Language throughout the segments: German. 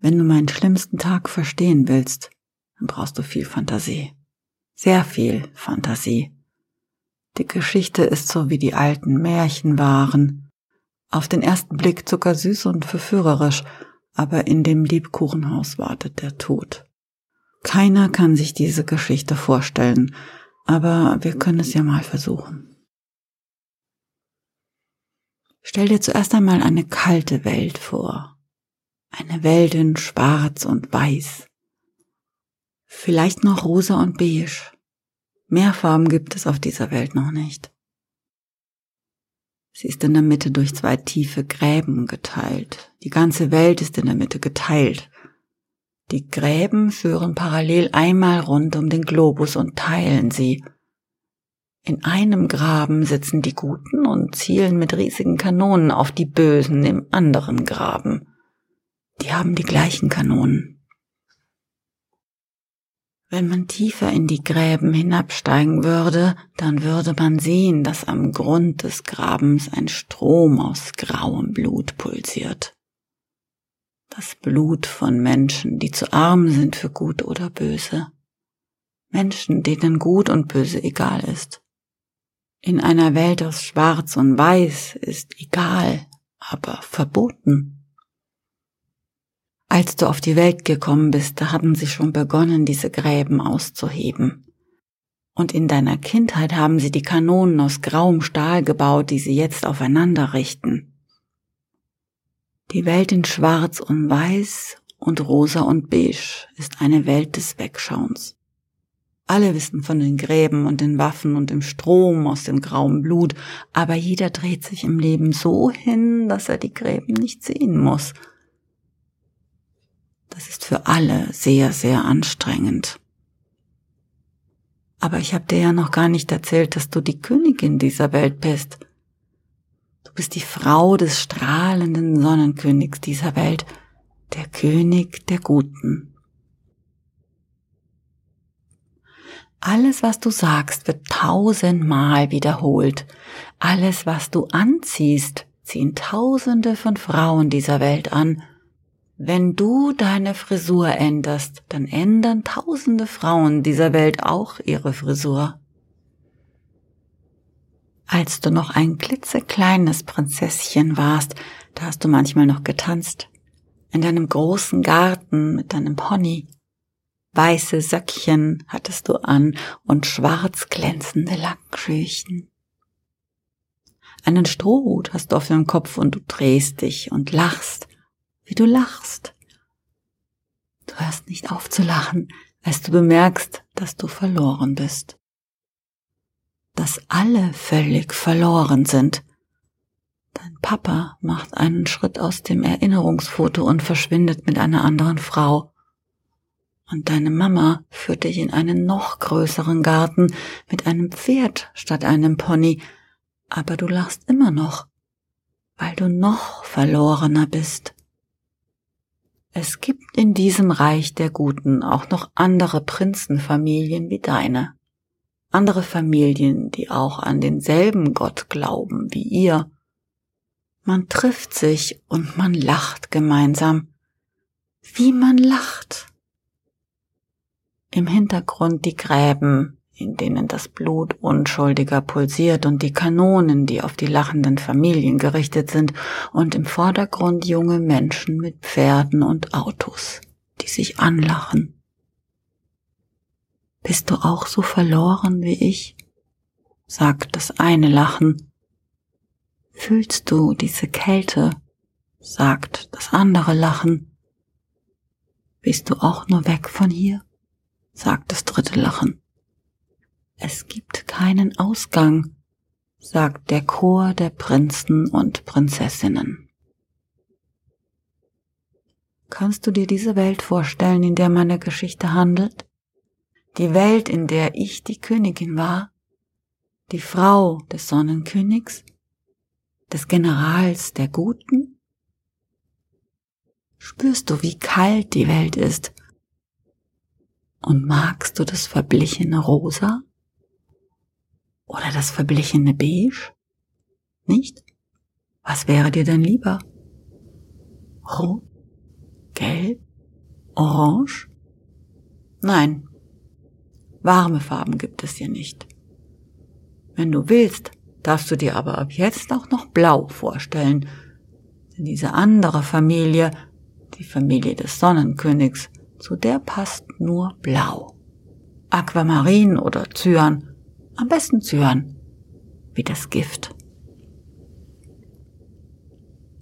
Wenn du meinen schlimmsten Tag verstehen willst, dann brauchst du viel Fantasie. Sehr viel Fantasie. Die Geschichte ist so wie die alten Märchen waren. Auf den ersten Blick zuckersüß und verführerisch, aber in dem Liebkuchenhaus wartet der Tod. Keiner kann sich diese Geschichte vorstellen, aber wir können es ja mal versuchen. Stell dir zuerst einmal eine kalte Welt vor. Eine Welt in Schwarz und Weiß. Vielleicht noch rosa und beige. Mehr Farben gibt es auf dieser Welt noch nicht. Sie ist in der Mitte durch zwei tiefe Gräben geteilt. Die ganze Welt ist in der Mitte geteilt. Die Gräben führen parallel einmal rund um den Globus und teilen sie. In einem Graben sitzen die Guten und zielen mit riesigen Kanonen auf die Bösen im anderen Graben. Die haben die gleichen Kanonen. Wenn man tiefer in die Gräben hinabsteigen würde, dann würde man sehen, dass am Grund des Grabens ein Strom aus grauem Blut pulsiert. Das Blut von Menschen, die zu arm sind für gut oder böse. Menschen, denen gut und böse egal ist. In einer Welt aus Schwarz und Weiß ist egal, aber verboten. Als du auf die Welt gekommen bist, da haben sie schon begonnen, diese Gräben auszuheben. Und in deiner Kindheit haben sie die Kanonen aus grauem Stahl gebaut, die sie jetzt aufeinander richten. Die Welt in Schwarz und Weiß und Rosa und Beige ist eine Welt des Wegschauens. Alle wissen von den Gräben und den Waffen und dem Strom aus dem grauen Blut, aber jeder dreht sich im Leben so hin, dass er die Gräben nicht sehen muss – das ist für alle sehr, sehr anstrengend. Aber ich habe dir ja noch gar nicht erzählt, dass du die Königin dieser Welt bist. Du bist die Frau des strahlenden Sonnenkönigs dieser Welt, der König der Guten. Alles, was du sagst, wird tausendmal wiederholt. Alles, was du anziehst, ziehen Tausende von Frauen dieser Welt an wenn du deine Frisur änderst, dann ändern tausende Frauen dieser Welt auch ihre Frisur. Als du noch ein klitzekleines Prinzesschen warst, da hast du manchmal noch getanzt. In deinem großen Garten mit deinem Pony. Weiße Söckchen hattest du an und schwarz glänzende Lackschüchen. Einen Strohhut hast du auf dem Kopf und du drehst dich und lachst wie du lachst. Du hörst nicht auf zu lachen, als du bemerkst, dass du verloren bist. Dass alle völlig verloren sind. Dein Papa macht einen Schritt aus dem Erinnerungsfoto und verschwindet mit einer anderen Frau. Und deine Mama führt dich in einen noch größeren Garten mit einem Pferd statt einem Pony, aber du lachst immer noch, weil du noch verlorener bist. Es gibt in diesem Reich der Guten auch noch andere Prinzenfamilien wie deine. Andere Familien, die auch an denselben Gott glauben wie ihr. Man trifft sich und man lacht gemeinsam. Wie man lacht. Im Hintergrund die Gräben, in denen das Blut unschuldiger pulsiert und die Kanonen, die auf die lachenden Familien gerichtet sind, und im Vordergrund junge Menschen mit Pferden und Autos, die sich anlachen. Bist du auch so verloren wie ich? sagt das eine Lachen. Fühlst du diese Kälte? sagt das andere Lachen. Bist du auch nur weg von hier? sagt das dritte Lachen. Es gibt keinen Ausgang, sagt der Chor der Prinzen und Prinzessinnen. Kannst du dir diese Welt vorstellen, in der meine Geschichte handelt? Die Welt, in der ich die Königin war? Die Frau des Sonnenkönigs? Des Generals der Guten? Spürst du, wie kalt die Welt ist? Und magst du das verblichene Rosa? Oder das verblichene Beige? Nicht? Was wäre dir denn lieber? Rot? Gelb? Orange? Nein, warme Farben gibt es hier nicht. Wenn du willst, darfst du dir aber ab jetzt auch noch Blau vorstellen. Denn diese andere Familie, die Familie des Sonnenkönigs, zu der passt nur Blau. Aquamarin oder Cyan, am besten Cyan, wie das Gift.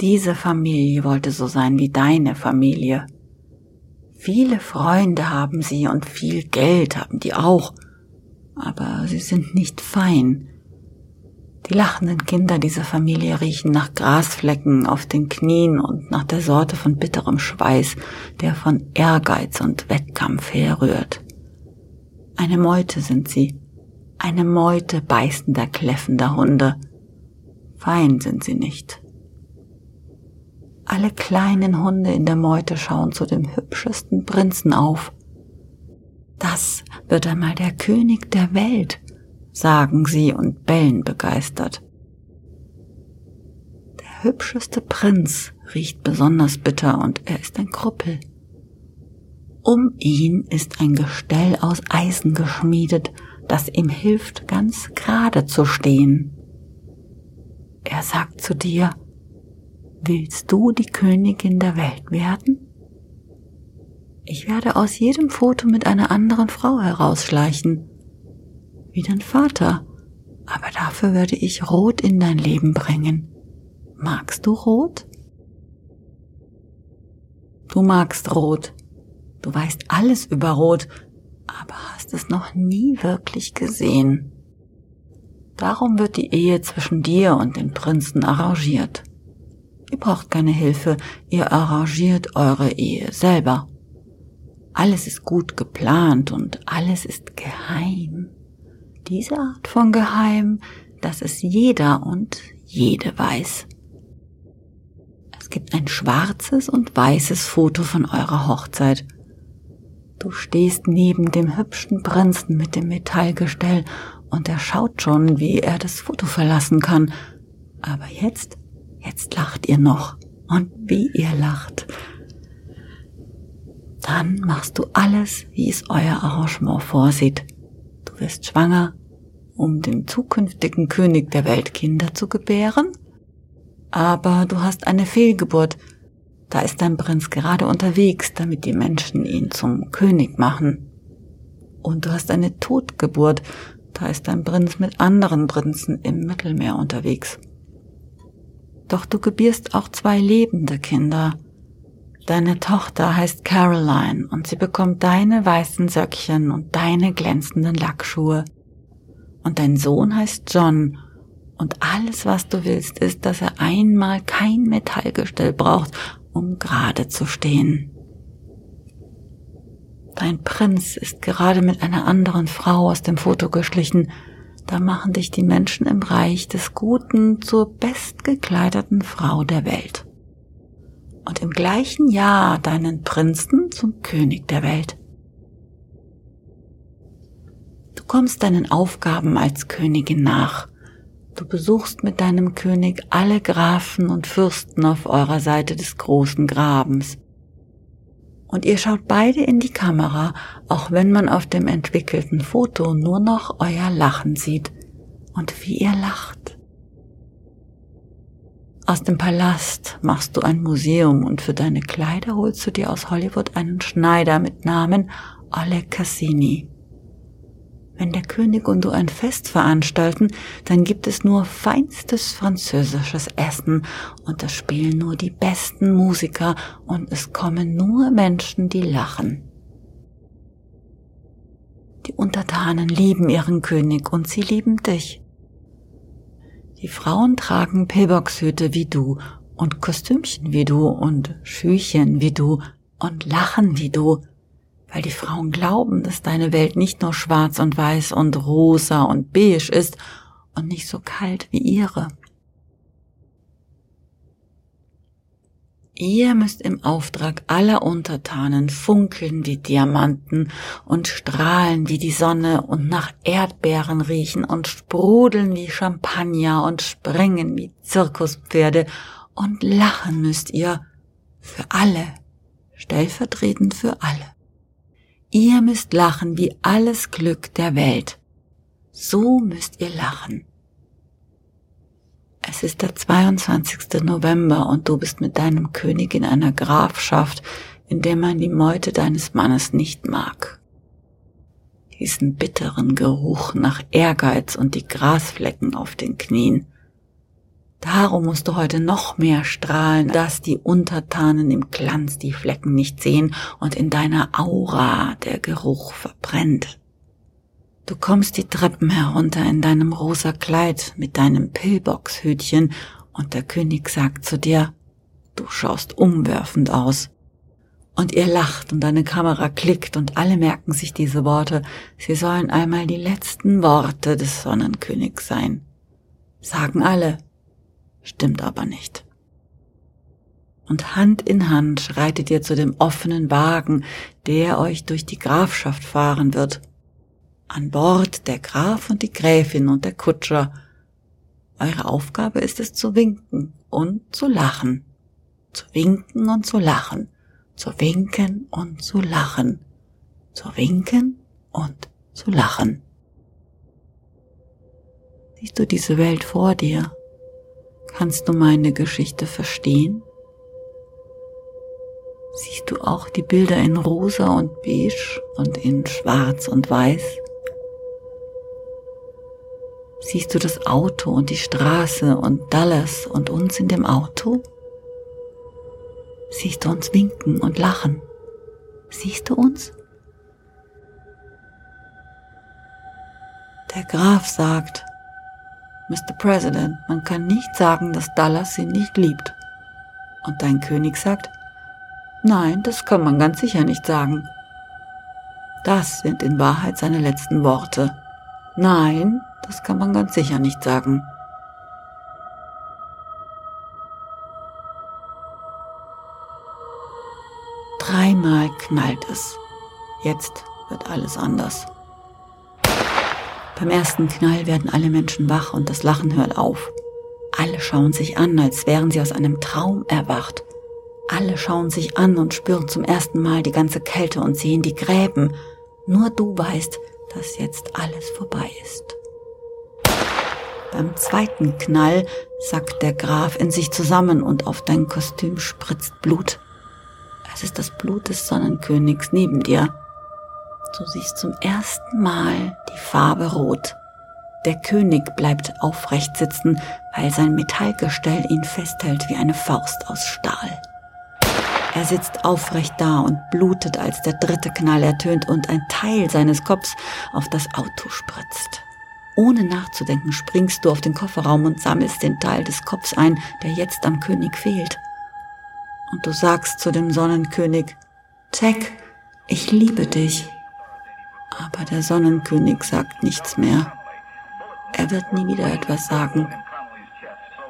Diese Familie wollte so sein wie deine Familie. Viele Freunde haben sie und viel Geld haben die auch, aber sie sind nicht fein. Die lachenden Kinder dieser Familie riechen nach Grasflecken auf den Knien und nach der Sorte von bitterem Schweiß, der von Ehrgeiz und Wettkampf herrührt. Eine Meute sind sie, eine Meute beißender, kläffender Hunde. Fein sind sie nicht. Alle kleinen Hunde in der Meute schauen zu dem hübschesten Prinzen auf. Das wird einmal der König der Welt, sagen sie und bellen begeistert. Der hübscheste Prinz riecht besonders bitter und er ist ein Krüppel. Um ihn ist ein Gestell aus Eisen geschmiedet, das ihm hilft, ganz gerade zu stehen. Er sagt zu dir, Willst du die Königin der Welt werden? Ich werde aus jedem Foto mit einer anderen Frau herausschleichen, wie dein Vater, aber dafür werde ich Rot in dein Leben bringen. Magst du Rot? Du magst Rot, du weißt alles über Rot, aber hast es noch nie wirklich gesehen. Darum wird die Ehe zwischen dir und dem Prinzen arrangiert. Ihr braucht keine Hilfe, ihr arrangiert eure Ehe selber. Alles ist gut geplant und alles ist geheim. Diese Art von Geheim, dass es jeder und jede weiß. Es gibt ein schwarzes und weißes Foto von eurer Hochzeit. Du stehst neben dem hübschen Prinzen mit dem Metallgestell und er schaut schon, wie er das Foto verlassen kann. Aber jetzt Jetzt lacht ihr noch. Und wie ihr lacht. Dann machst du alles, wie es euer Arrangement vorsieht. Du wirst schwanger, um dem zukünftigen König der Welt Kinder zu gebären. Aber du hast eine Fehlgeburt. Da ist dein Prinz gerade unterwegs, damit die Menschen ihn zum König machen. Und du hast eine Totgeburt. Da ist dein Prinz mit anderen Prinzen im Mittelmeer unterwegs. Doch du gebierst auch zwei lebende Kinder. Deine Tochter heißt Caroline und sie bekommt deine weißen Söckchen und deine glänzenden Lackschuhe. Und dein Sohn heißt John und alles, was du willst, ist, dass er einmal kein Metallgestell braucht, um gerade zu stehen. Dein Prinz ist gerade mit einer anderen Frau aus dem Foto geschlichen, da machen dich die Menschen im Reich des Guten zur bestgekleideten Frau der Welt. Und im gleichen Jahr deinen Prinzen zum König der Welt. Du kommst deinen Aufgaben als Königin nach. Du besuchst mit deinem König alle Grafen und Fürsten auf eurer Seite des großen Grabens und ihr schaut beide in die Kamera, auch wenn man auf dem entwickelten Foto nur noch euer Lachen sieht und wie ihr lacht. Aus dem Palast machst du ein Museum und für deine Kleider holst du dir aus Hollywood einen Schneider mit Namen Oleg Cassini. Wenn der König und du ein Fest veranstalten, dann gibt es nur feinstes französisches Essen und es spielen nur die besten Musiker und es kommen nur Menschen, die lachen. Die Untertanen lieben ihren König und sie lieben dich. Die Frauen tragen Pillboxhüte wie du und Kostümchen wie du und Schüchen wie du und lachen wie du weil die Frauen glauben, dass deine Welt nicht nur schwarz und weiß und rosa und beige ist und nicht so kalt wie ihre. Ihr müsst im Auftrag aller Untertanen funkeln wie Diamanten und strahlen wie die Sonne und nach Erdbeeren riechen und sprudeln wie Champagner und springen wie Zirkuspferde und lachen müsst ihr für alle stellvertretend für alle. Ihr müsst lachen wie alles Glück der Welt. So müsst ihr lachen. Es ist der 22. November und du bist mit deinem König in einer Grafschaft, in der man die Meute deines Mannes nicht mag. Diesen bitteren Geruch nach Ehrgeiz und die Grasflecken auf den Knien. Darum musst du heute noch mehr strahlen, dass die Untertanen im Glanz die Flecken nicht sehen und in deiner Aura der Geruch verbrennt. Du kommst die Treppen herunter in deinem rosa Kleid mit deinem Pillboxhütchen und der König sagt zu dir, du schaust umwerfend aus. Und ihr lacht und deine Kamera klickt und alle merken sich diese Worte. Sie sollen einmal die letzten Worte des Sonnenkönigs sein. Sagen alle, stimmt aber nicht. Und Hand in Hand schreitet ihr zu dem offenen Wagen, der euch durch die Grafschaft fahren wird. An Bord der Graf und die Gräfin und der Kutscher. Eure Aufgabe ist es zu winken und zu lachen. Zu winken und zu lachen. Zu winken und zu lachen. Zu winken und zu lachen. Siehst du diese Welt vor dir? Kannst du meine Geschichte verstehen? Siehst du auch die Bilder in rosa und beige und in schwarz und weiß? Siehst du das Auto und die Straße und Dallas und uns in dem Auto? Siehst du uns winken und lachen? Siehst du uns? Der Graf sagt, Mr. President, man kann nicht sagen, dass Dallas sie nicht liebt. Und dein König sagt, nein, das kann man ganz sicher nicht sagen. Das sind in Wahrheit seine letzten Worte. Nein, das kann man ganz sicher nicht sagen. Dreimal knallt es. Jetzt wird alles anders. Beim ersten Knall werden alle Menschen wach und das Lachen hört auf. Alle schauen sich an, als wären sie aus einem Traum erwacht. Alle schauen sich an und spüren zum ersten Mal die ganze Kälte und sehen die Gräben. Nur du weißt, dass jetzt alles vorbei ist. Beim zweiten Knall sackt der Graf in sich zusammen und auf dein Kostüm spritzt Blut. Es ist das Blut des Sonnenkönigs neben dir. Du siehst zum ersten Mal die Farbe Rot. Der König bleibt aufrecht sitzen, weil sein Metallgestell ihn festhält wie eine Faust aus Stahl. Er sitzt aufrecht da und blutet, als der dritte Knall ertönt und ein Teil seines Kopfs auf das Auto spritzt. Ohne nachzudenken springst du auf den Kofferraum und sammelst den Teil des Kopfs ein, der jetzt am König fehlt. Und du sagst zu dem Sonnenkönig, Jack, ich liebe dich. Aber der Sonnenkönig sagt nichts mehr. Er wird nie wieder etwas sagen.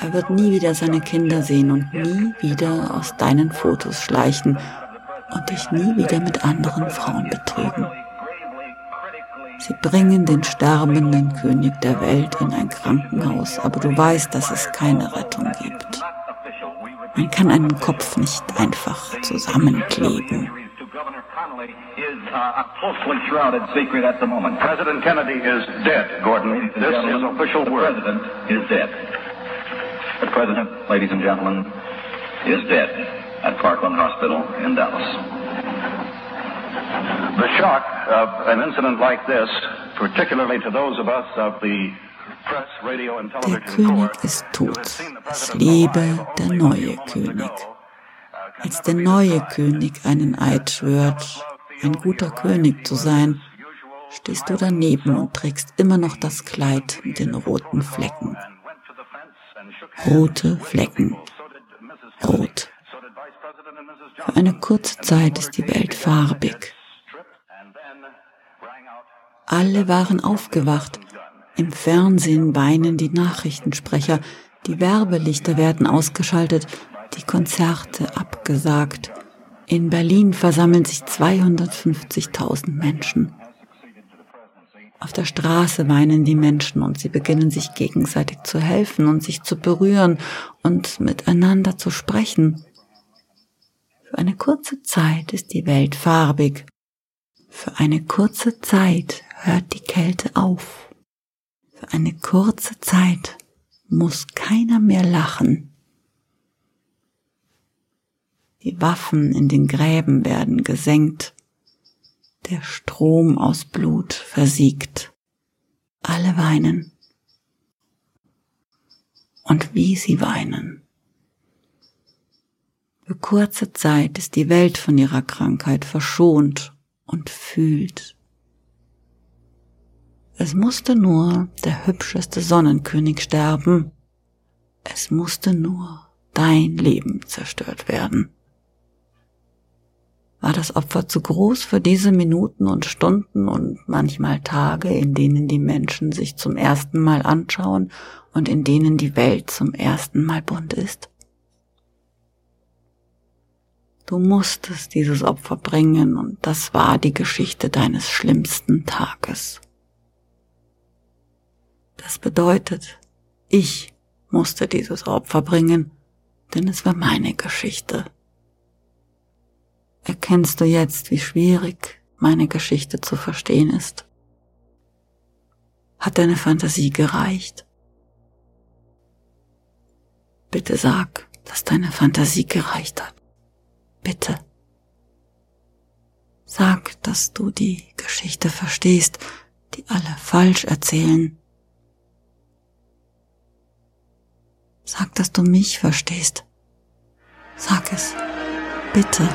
Er wird nie wieder seine Kinder sehen und nie wieder aus deinen Fotos schleichen und dich nie wieder mit anderen Frauen betrügen. Sie bringen den sterbenden König der Welt in ein Krankenhaus, aber du weißt, dass es keine Rettung gibt. Man kann einen Kopf nicht einfach zusammenkleben. Uh, a closely shrouded secret at the moment. President Kennedy is dead, Gordon. This is official the word. president is dead. The president, ladies and gentlemen, is dead at Parkland Hospital in Dallas. The shock of an incident like this, particularly to those of us of the press, radio, and Der television König corps, ist who tot. had seen the Es president lebe alive der only a neue few moments König. ago, uh, can Als never der be neue described. König einen Eid schwört, ein guter König zu sein, stehst du daneben und trägst immer noch das Kleid mit den roten Flecken. Rote Flecken. Rot. Für eine kurze Zeit ist die Welt farbig. Alle waren aufgewacht. Im Fernsehen weinen die Nachrichtensprecher, die Werbelichter werden ausgeschaltet, die Konzerte abgesagt. In Berlin versammeln sich 250.000 Menschen. Auf der Straße weinen die Menschen und sie beginnen sich gegenseitig zu helfen und sich zu berühren und miteinander zu sprechen. Für eine kurze Zeit ist die Welt farbig. Für eine kurze Zeit hört die Kälte auf. Für eine kurze Zeit muss keiner mehr lachen. Die Waffen in den Gräben werden gesenkt. Der Strom aus Blut versiegt. Alle weinen. Und wie sie weinen. Für kurze Zeit ist die Welt von ihrer Krankheit verschont und fühlt. Es musste nur der hübscheste Sonnenkönig sterben. Es musste nur dein Leben zerstört werden. War das Opfer zu groß für diese Minuten und Stunden und manchmal Tage, in denen die Menschen sich zum ersten Mal anschauen und in denen die Welt zum ersten Mal bunt ist? Du musstest dieses Opfer bringen und das war die Geschichte deines schlimmsten Tages. Das bedeutet, ich musste dieses Opfer bringen, denn es war meine Geschichte. Erkennst du jetzt, wie schwierig meine Geschichte zu verstehen ist? Hat deine Fantasie gereicht? Bitte sag, dass deine Fantasie gereicht hat. Bitte. Sag, dass du die Geschichte verstehst, die alle falsch erzählen. Sag, dass du mich verstehst. Sag es. Bitte.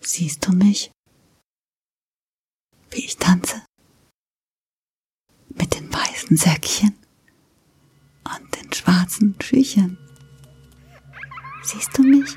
Siehst du mich? Wie ich tanze? Mit den weißen Säckchen und den schwarzen Schüchen. Siehst du mich?